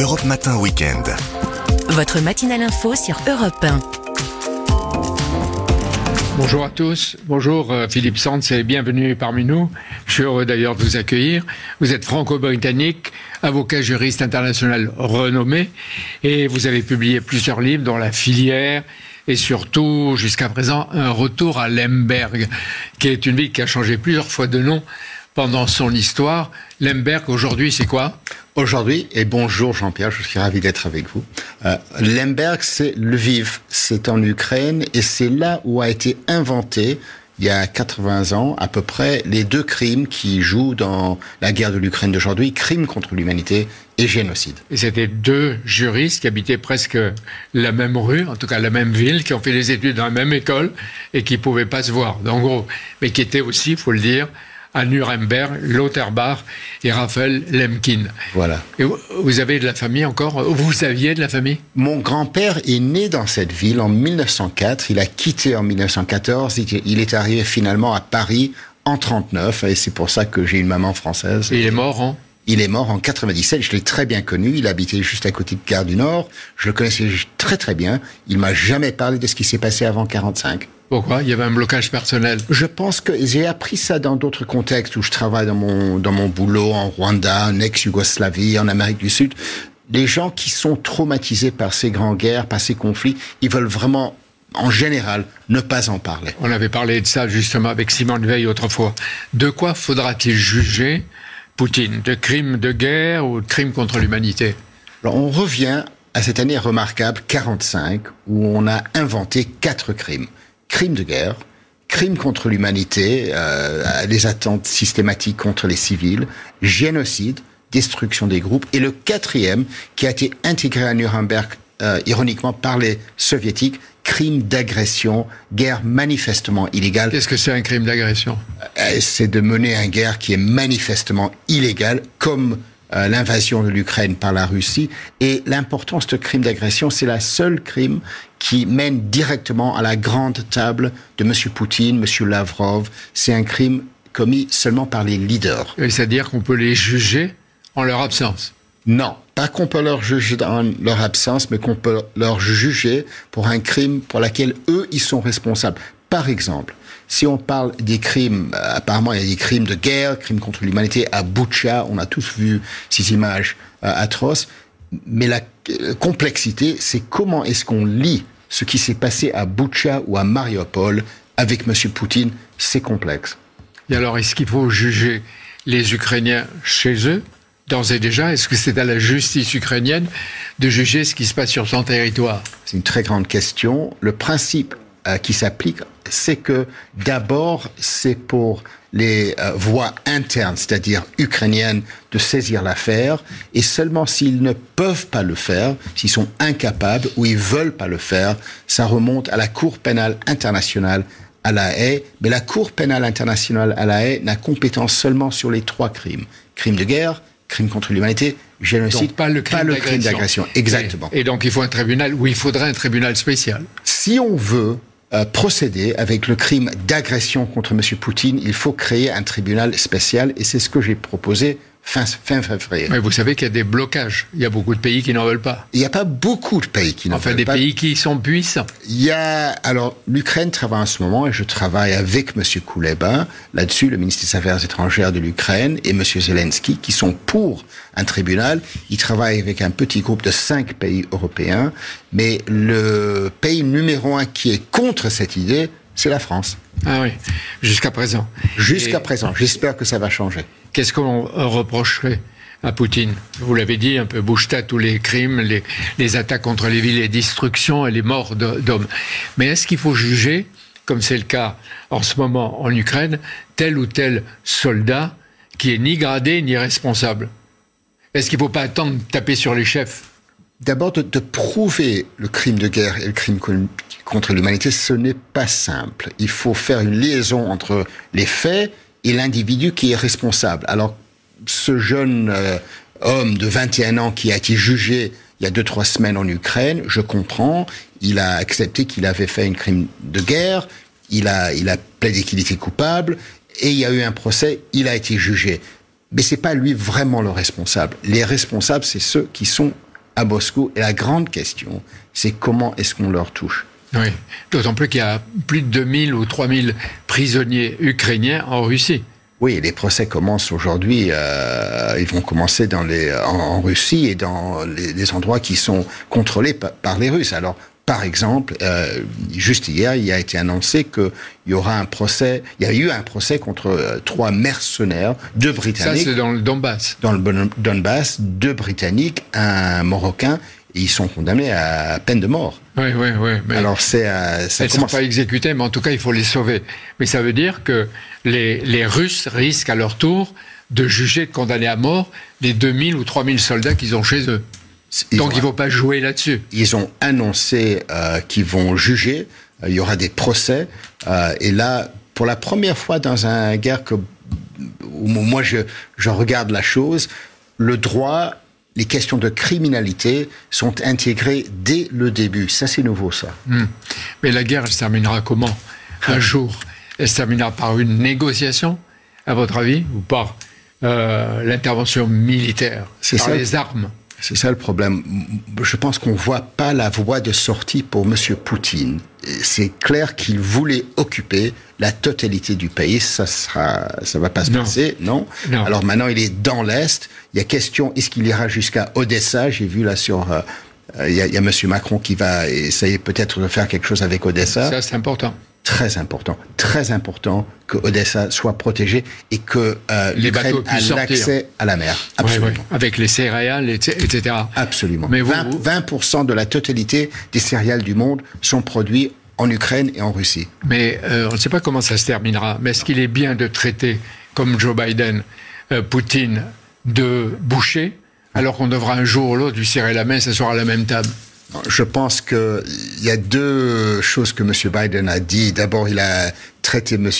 Europe Matin Weekend. Votre matinale info sur Europe 1. Bonjour à tous, bonjour euh, Philippe Sands et bienvenue parmi nous. Je suis heureux d'ailleurs de vous accueillir. Vous êtes franco-britannique, avocat juriste international renommé et vous avez publié plusieurs livres dont La filière et surtout jusqu'à présent un retour à Lemberg, qui est une ville qui a changé plusieurs fois de nom pendant son histoire. Lemberg aujourd'hui c'est quoi? Aujourd'hui, et bonjour Jean-Pierre, je suis ravi d'être avec vous. Euh, Lemberg, c'est Lviv, c'est en Ukraine, et c'est là où a été inventé, il y a 80 ans à peu près, les deux crimes qui jouent dans la guerre de l'Ukraine d'aujourd'hui, crime contre l'humanité et génocide. Et c'était deux juristes qui habitaient presque la même rue, en tout cas la même ville, qui ont fait les études dans la même école et qui pouvaient pas se voir, en gros, mais qui étaient aussi, faut le dire, à Nuremberg, Lauterbach et Raphaël Lemkin. Voilà. Et vous avez de la famille encore? Vous aviez de la famille? Mon grand-père est né dans cette ville en 1904. Il a quitté en 1914. Il est arrivé finalement à Paris en 39 et c'est pour ça que j'ai une maman française. Et il est mort en? Il est mort en 97. Je l'ai très bien connu. Il habitait juste à côté de Gare du Nord. Je le connaissais très très bien. Il m'a jamais parlé de ce qui s'est passé avant 45. Pourquoi? Il y avait un blocage personnel. Je pense que j'ai appris ça dans d'autres contextes où je travaille dans mon, dans mon boulot en Rwanda, en ex-Yougoslavie, en Amérique du Sud. Les gens qui sont traumatisés par ces grandes guerres, par ces conflits, ils veulent vraiment en général, ne pas en parler. On avait parlé de ça justement avec Simone Veil autrefois. De quoi faudra-t-il juger Poutine? De crimes de guerre ou de crimes contre l'humanité? On revient à cette année remarquable 45 où on a inventé quatre crimes crime de guerre, crime contre l'humanité, euh, les attentes systématiques contre les civils, génocide, destruction des groupes, et le quatrième, qui a été intégré à Nuremberg, euh, ironiquement, par les soviétiques, crime d'agression, guerre manifestement illégale. Qu'est-ce que c'est un crime d'agression? Euh, C'est de mener une guerre qui est manifestement illégale, comme euh, l'invasion de l'Ukraine par la Russie. Et l'importance de crime d'agression, c'est la seule crime qui mène directement à la grande table de M. Poutine, M. Lavrov. C'est un crime commis seulement par les leaders. C'est-à-dire qu'on peut les juger en leur absence? Non, pas qu'on peut leur juger dans leur absence, mais qu'on peut leur juger pour un crime pour lequel eux, ils sont responsables. Par exemple, si on parle des crimes, euh, apparemment il y a des crimes de guerre, crimes contre l'humanité à Butcha, on a tous vu ces images euh, atroces, mais la euh, complexité, c'est comment est-ce qu'on lit ce qui s'est passé à Butcha ou à Mariupol avec M. Poutine, c'est complexe. Et alors, est-ce qu'il faut juger les Ukrainiens chez eux? D'ores et déjà Est-ce que c'est à la justice ukrainienne de juger ce qui se passe sur son territoire? C'est une très grande question. Le principe euh, qui s'applique, c'est que d'abord, c'est pour les euh, voies internes, c'est-à-dire ukrainiennes, de saisir l'affaire, et seulement s'ils ne peuvent pas le faire, s'ils sont incapables ou ils veulent pas le faire, ça remonte à la Cour pénale internationale à la haie, mais la Cour pénale internationale à la haie n'a compétence seulement sur les trois crimes. Crimes de guerre, crimes contre l'humanité, génocide, pas le crime d'agression. Exactement. et donc il faut un tribunal, ou il faudrait un tribunal spécial. Si on veut euh, procéder avec le crime d'agression contre M. Poutine, il faut créer un tribunal spécial et c'est ce que j'ai proposé fin, fin février. Mais vous savez qu'il y a des blocages. Il y a beaucoup de pays qui n'en veulent pas. Il n'y a pas beaucoup de pays qui n'en veulent pas. Enfin, des pays qui sont puissants. Il y a, alors, l'Ukraine travaille en ce moment et je travaille avec M. Kouleba là-dessus, le ministre des Affaires étrangères de l'Ukraine et M. Zelensky, qui sont pour un tribunal. Ils travaillent avec un petit groupe de cinq pays européens, mais le pays numéro un qui est contre cette idée, c'est la France. Ah oui, jusqu'à présent. Jusqu'à présent. J'espère que ça va changer. Qu'est-ce qu'on reprocherait à Poutine? Vous l'avez dit, un peu bouche tous les crimes, les, attaques contre les villes, les destructions et les morts d'hommes. Mais est-ce qu'il faut juger, comme c'est le cas en ce moment en Ukraine, tel ou tel soldat qui est ni gradé ni responsable? Est-ce qu'il ne faut pas attendre de taper sur les chefs? D'abord, de, prouver le crime de guerre et le crime contre l'humanité, ce n'est pas simple. Il faut faire une liaison entre les faits et l'individu qui est responsable. Alors, ce jeune euh, homme de 21 ans qui a été jugé il y a deux, trois semaines en Ukraine, je comprends, il a accepté qu'il avait fait un crime de guerre, il a, il a plaidé qu'il était coupable, et il y a eu un procès, il a été jugé. Mais c'est pas lui vraiment le responsable. Les responsables, c'est ceux qui sont à Moscou. Et la grande question, c'est comment est-ce qu'on leur touche? Oui, d'autant plus qu'il y a plus de 2000 ou 3000 prisonniers ukrainiens en Russie. Oui, les procès commencent aujourd'hui. Euh, ils vont commencer dans les, en, Russie et dans les, endroits qui sont contrôlés par, les Russes. Par exemple, euh, juste hier, il a été annoncé qu'il y aura un procès. Il y a eu un procès contre euh, trois mercenaires, deux Britanniques. Ça, c'est dans le Donbass. Dans le Donbass, deux Britanniques, un Marocain ils sont condamnés à peine de mort. Oui, oui, oui. Mais Alors c'est euh, ça Elles ne sont pas exécutées, mais en tout cas, il faut les sauver. Mais ça veut dire que les, les Russes risquent à leur tour de juger, de condamner à mort les 2000 ou 3000 soldats qu'ils ont chez eux. Donc il ne faut pas jouer là-dessus. Ils ont annoncé euh, qu'ils vont juger. Euh, il y aura des procès. Euh, et là, pour la première fois dans un guerre que, où moi je, je regarde la chose, le droit les questions de criminalité sont intégrées dès le début. Ça, c'est nouveau, ça. Hmm. Mais la guerre, elle se terminera comment? Un ah. jour, elle se terminera par une négociation, à votre avis, ou par euh, l'intervention militaire, par ça. les armes? C'est ça le problème. Je pense qu'on voit pas la voie de sortie pour Monsieur Poutine. C'est clair qu'il voulait occuper la totalité du pays. Ça sera, ça va pas se passer, non, Alors maintenant, il est dans l'est. Il y a question, est-ce qu'il ira jusqu'à Odessa? J'ai vu là sur, euh, il y, a, il y a Monsieur Macron qui va essayer peut-être de faire quelque chose avec Odessa. Ça, c'est important très important, très important que Odessa soit protégée et que euh, l'Ukraine ait l'accès à la mer. Absolument. Avec les céréales, etc. Absolument. Mais 20%, de la totalité des céréales du monde sont produits en Ukraine et en Russie. Mais euh, on ne sait pas comment ça se terminera. Mais est-ce qu'il est bien de traiter, comme Joe Biden, euh, Poutine, de boucher, alors qu'on devra un jour ou l'autre lui serrer la main s'asseoir à la même table? Je pense qu'il y a deux choses que M. Biden a dit. D'abord, il a traité M.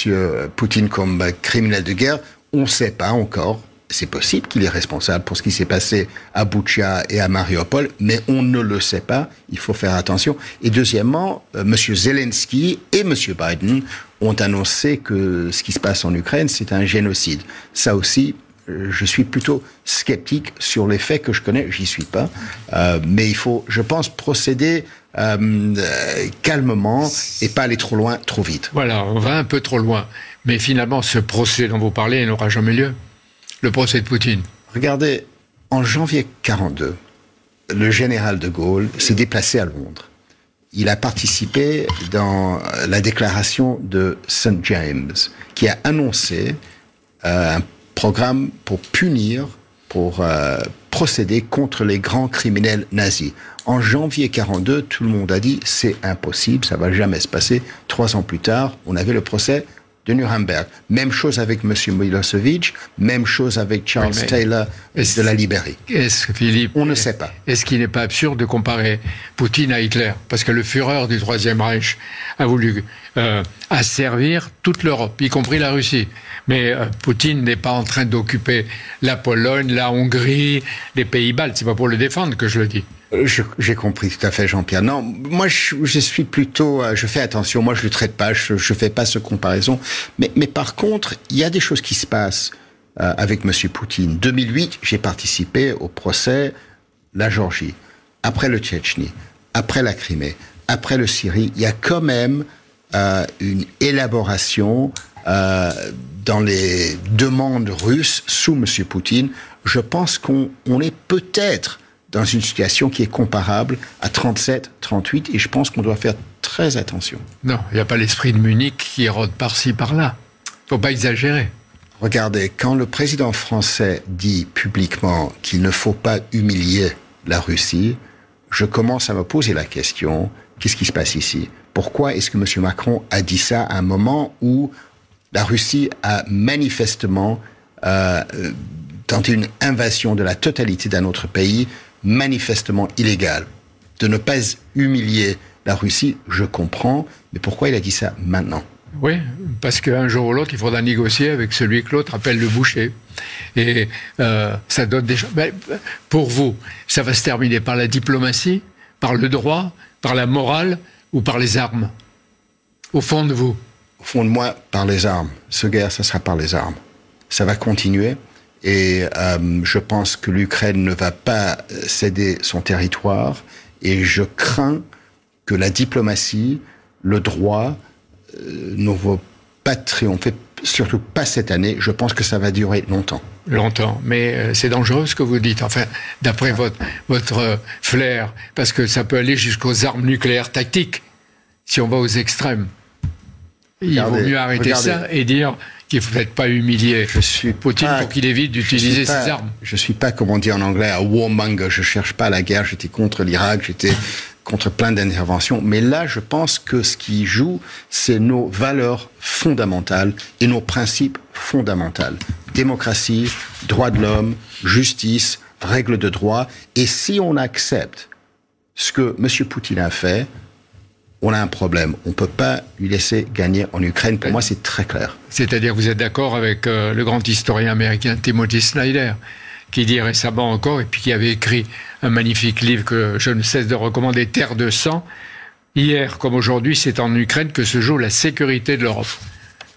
Poutine comme criminel de guerre. On ne sait pas encore. C'est possible qu'il est responsable pour ce qui s'est passé à Boucha et à Mariupol, mais on ne le sait pas. Il faut faire attention. Et deuxièmement, euh, M. Zelensky et M. Biden ont annoncé que ce qui se passe en Ukraine, c'est un génocide. Ça aussi, je suis plutôt sceptique sur les faits que je connais. J'y suis pas, euh, mais il faut, je pense, procéder euh, calmement et pas aller trop loin, trop vite. Voilà, on va un peu trop loin. Mais finalement, ce procès dont vous parlez n'aura jamais lieu. Le procès de Poutine. Regardez, en janvier 42, le général de Gaulle s'est déplacé à Londres. Il a participé dans la déclaration de St. James, qui a annoncé un programme pour punir, pour euh, procéder contre les grands criminels nazis. En janvier 42, tout le monde a dit c'est impossible, ça va jamais se passer. Trois ans plus tard, on avait le procès de Nuremberg. Même chose avec M. Milosevic, même chose avec Charles Taylor de la Libérie. Est-ce, Philippe On ne sait pas. Est-ce qu'il n'est pas absurde de comparer Poutine à Hitler? Parce que le Führer du Troisième Reich a voulu euh, asservir toute l'Europe, y compris la Russie. Mais euh, Poutine n'est pas en train d'occuper la Pologne, la Hongrie, les Pays-Baltes. C'est pas pour le défendre que je le dis. Euh, j'ai compris tout à fait, Jean-Pierre. Non, moi, je, suis plutôt, euh, je fais attention. Moi, je le traite pas, je, je fais pas ce comparaison. Mais, mais par contre, il y a des choses qui se passent euh, avec Monsieur Poutine. 2008, j'ai participé au procès la Géorgie, après le Tchétchénie, après la Crimée, après le Syrie. Il y a quand même une élaboration dans les demandes russes sous Monsieur Poutine. Je pense qu'on on est peut-être dans une situation qui est comparable à 37, 38, et je pense qu'on doit faire très attention. Non, il n'y a pas l'esprit de Munich qui érode par-ci, par-là. faut pas exagérer. Regardez, quand le président français dit publiquement qu'il ne faut pas humilier la Russie, je commence à me poser la question, qu'est-ce qui se passe ici? Pourquoi est-ce que M. Macron a dit ça à un moment où la Russie a manifestement euh, tenté une invasion de la totalité d'un autre pays manifestement illégal, de ne pas humilier la Russie, je comprends, mais pourquoi il a dit ça maintenant? Oui, parce qu'un jour ou l'autre, il faudra négocier avec celui que l'autre appelle le boucher. Et euh, ça donne des choses. Pour vous, ça va se terminer par la diplomatie, par le droit, par la morale ou par les armes? Au fond de vous? Au fond de moi, par les armes. Ce guerre, ça sera par les armes. Ça va continuer Et euh, je pense que l'Ukraine ne va pas céder son territoire. Et je crains que la diplomatie, le droit, euh, ne vont pas triompher, surtout pas cette année. Je pense que ça va durer longtemps. Longtemps, mais euh, c'est dangereux ce que vous dites. Enfin, d'après votre votre flair, parce que ça peut aller jusqu'aux armes nucléaires tactiques si on va aux extrêmes. Il vaut mieux arrêter regardez. ça et dire qu'il ne peut-être pas humilier Je suis Poutine pas- pour qu'il évite d'utiliser ses armes? Je suis pas, comme on dit en anglais, un warmonger. Je cherche pas la guerre. J'étais contre l'Irak. J'étais contre plein d'interventions. Mais là, je pense que ce qui joue, c'est nos valeurs fondamentales et nos principes fondamentaux. Démocratie, droits de l'homme, justice, règles de droit. Et si on accepte ce que M. Poutine a fait, on a un problème. On peut pas lui laisser gagner en Ukraine. Pour moi, c'est très clair. C'est-à-dire vous êtes d'accord avec euh, le grand historien américain Timothy Snyder, qui dit récemment encore, et puis qui avait écrit un magnifique livre que je ne cesse de recommander, Terre de sang. Hier comme aujourd'hui, c'est en Ukraine que se joue la sécurité de l'Europe.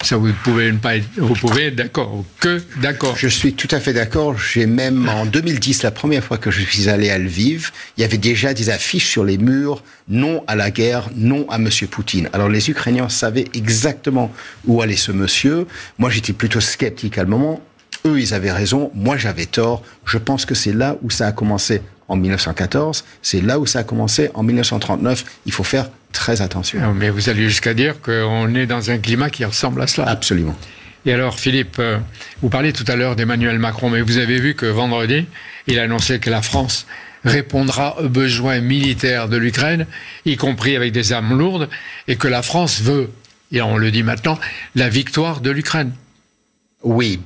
Ça, vous pouvez ne pas être, vous pouvez être d'accord, que d'accord. Je suis tout à fait d'accord. J'ai même en 2010, la première fois que je suis allé à Lviv, il y avait déjà des affiches sur les murs non à la guerre, non à Monsieur Poutine. Alors les Ukrainiens savaient exactement où allait ce monsieur. Moi, j'étais plutôt sceptique à le moment. Eux, ils avaient raison. Moi, j'avais tort. Je pense que c'est là où ça a commencé en 1914. C'est là où ça a commencé en 1939. Il faut faire très attention. Ah, Mais vous allez jusqu'à dire qu'on est dans un climat qui ressemble à cela. Absolument. Et alors, Philippe, euh, vous parliez tout à l'heure d'Emmanuel Macron, mais vous avez vu que vendredi, il a annoncé que la France répondra aux besoins militaires de l'Ukraine, y compris avec des armes lourdes, et que la France veut, et on le dit maintenant, la victoire de l'Ukraine. Oui,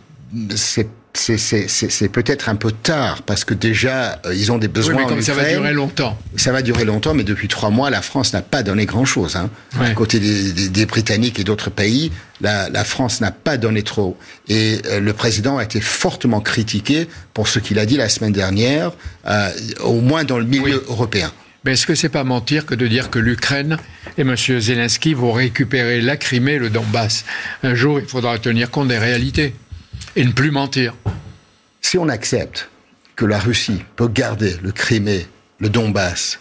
c'est c'est- peut-être un peu tard parce que déjà euh, ils ont des Oui, besoins mais en comme ça va durer longtemps. Ça va durer longtemps, mais depuis trois mois, la France n'a pas donné grand-chose. Hein. Ouais. Côté des, des- des Britanniques et d'autres pays, la, la France n'a pas donné trop. Et euh, le président a été fortement critiqué pour ce qu'il a dit la semaine dernière, euh, au moins dans le milieu européen. Mais est-ce que c'est pas mentir que de dire que l'Ukraine et M. Zelensky vont récupérer la Crimée et le Donbass? Un jour, il faudra tenir compte des réalités et ne plus mentir. Si on accepte que la Russie peut garder le Crimée, le Donbass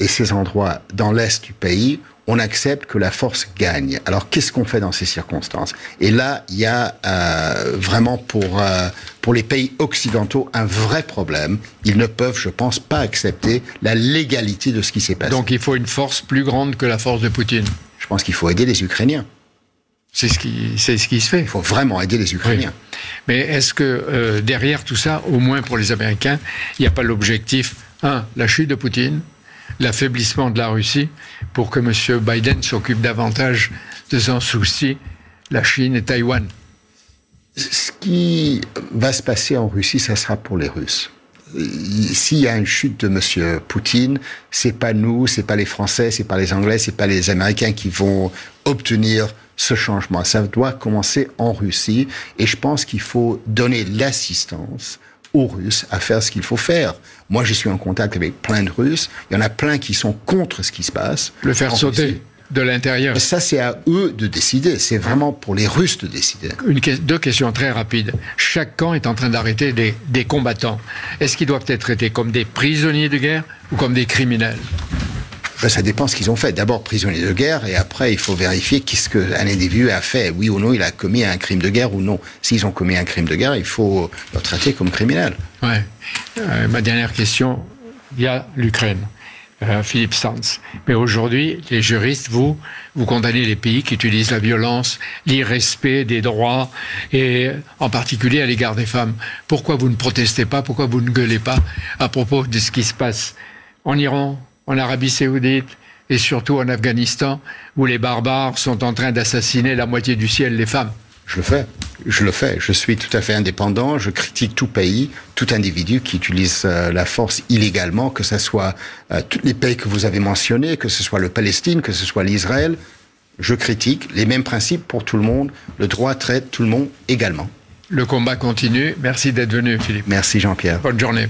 et ces endroits dans l'est du pays, on accepte que la force gagne. Alors qu'est-ce qu'on fait dans ces circonstances? Et là, il y a euh, vraiment pour euh, pour les pays occidentaux un vrai problème. Ils ne peuvent, je pense, pas accepter la légalité de ce qui s'est passé. Donc il faut une force plus grande que la force de Poutine? je pense qu'il faut aider les Ukrainiens. C'est ce qui, c'est ce qui se fait. Il faut vraiment aider les Ukrainiens. Mais est-ce que euh, derrière tout ça, au moins pour les Américains, il n'y a pas l'objectif, un, la chute de Poutine, l'affaiblissement de la Russie, pour que M. Biden s'occupe davantage de son souci, la Chine et Taïwan? Ce qui va se passer en Russie, ça sera pour les Russes. S'il y a une chute de Monsieur Poutine, c'est pas nous, c'est pas les Français, c'est pas les Anglais, c'est pas les Américains qui vont obtenir ce changement. Ça doit commencer en Russie, et je pense qu'il faut donner l'assistance aux Russes à faire ce qu'il faut faire. Moi, je suis en contact avec plein de Russes. Il y en a plein qui sont contre ce qui se passe. Le faire sauter Russie. de l'intérieur. Ça, c'est à eux de décider. C'est vraiment pour les Russes de décider. Une, deux questions très rapides. Chaque camp est en train d'arrêter des, des combattants. Est-ce qu'ils doivent être traités comme des prisonniers de guerre ou comme des criminels? Ben, ça dépend ce qu'ils ont fait. D'abord prisonnier de guerre et après il faut vérifier qu'est-ce qu'un individu a fait. Oui ou non, il a commis un crime de guerre ou non. S'ils ont commis un crime de guerre, il faut le traiter comme criminel. Ouais. Euh, ma dernière question, il y a l'Ukraine, euh, Philippe Sanz. Mais aujourd'hui, les juristes, vous, vous condamnez les pays qui utilisent la violence, l'irrespect des droits, et en particulier à l'égard des femmes. Pourquoi vous ne protestez pas? Pourquoi vous ne gueulez pas à propos de ce qui se passe en Iran, en Arabie saoudite et surtout en Afghanistan, où les barbares sont en train d'assassiner la moitié du ciel, les femmes Je le fais. Je le fais. Je suis tout à fait indépendant. Je critique tout pays, tout individu qui utilise euh, la force illégalement, que ce soit euh, tous les pays que vous avez mentionnés, que ce soit le Palestine, que ce soit l'Israël. Je critique les mêmes principes pour tout le monde. Le droit traite tout le monde également. Le combat continue. Merci d'être venu, Philippe. Merci Jean-Pierre. Bonne journée.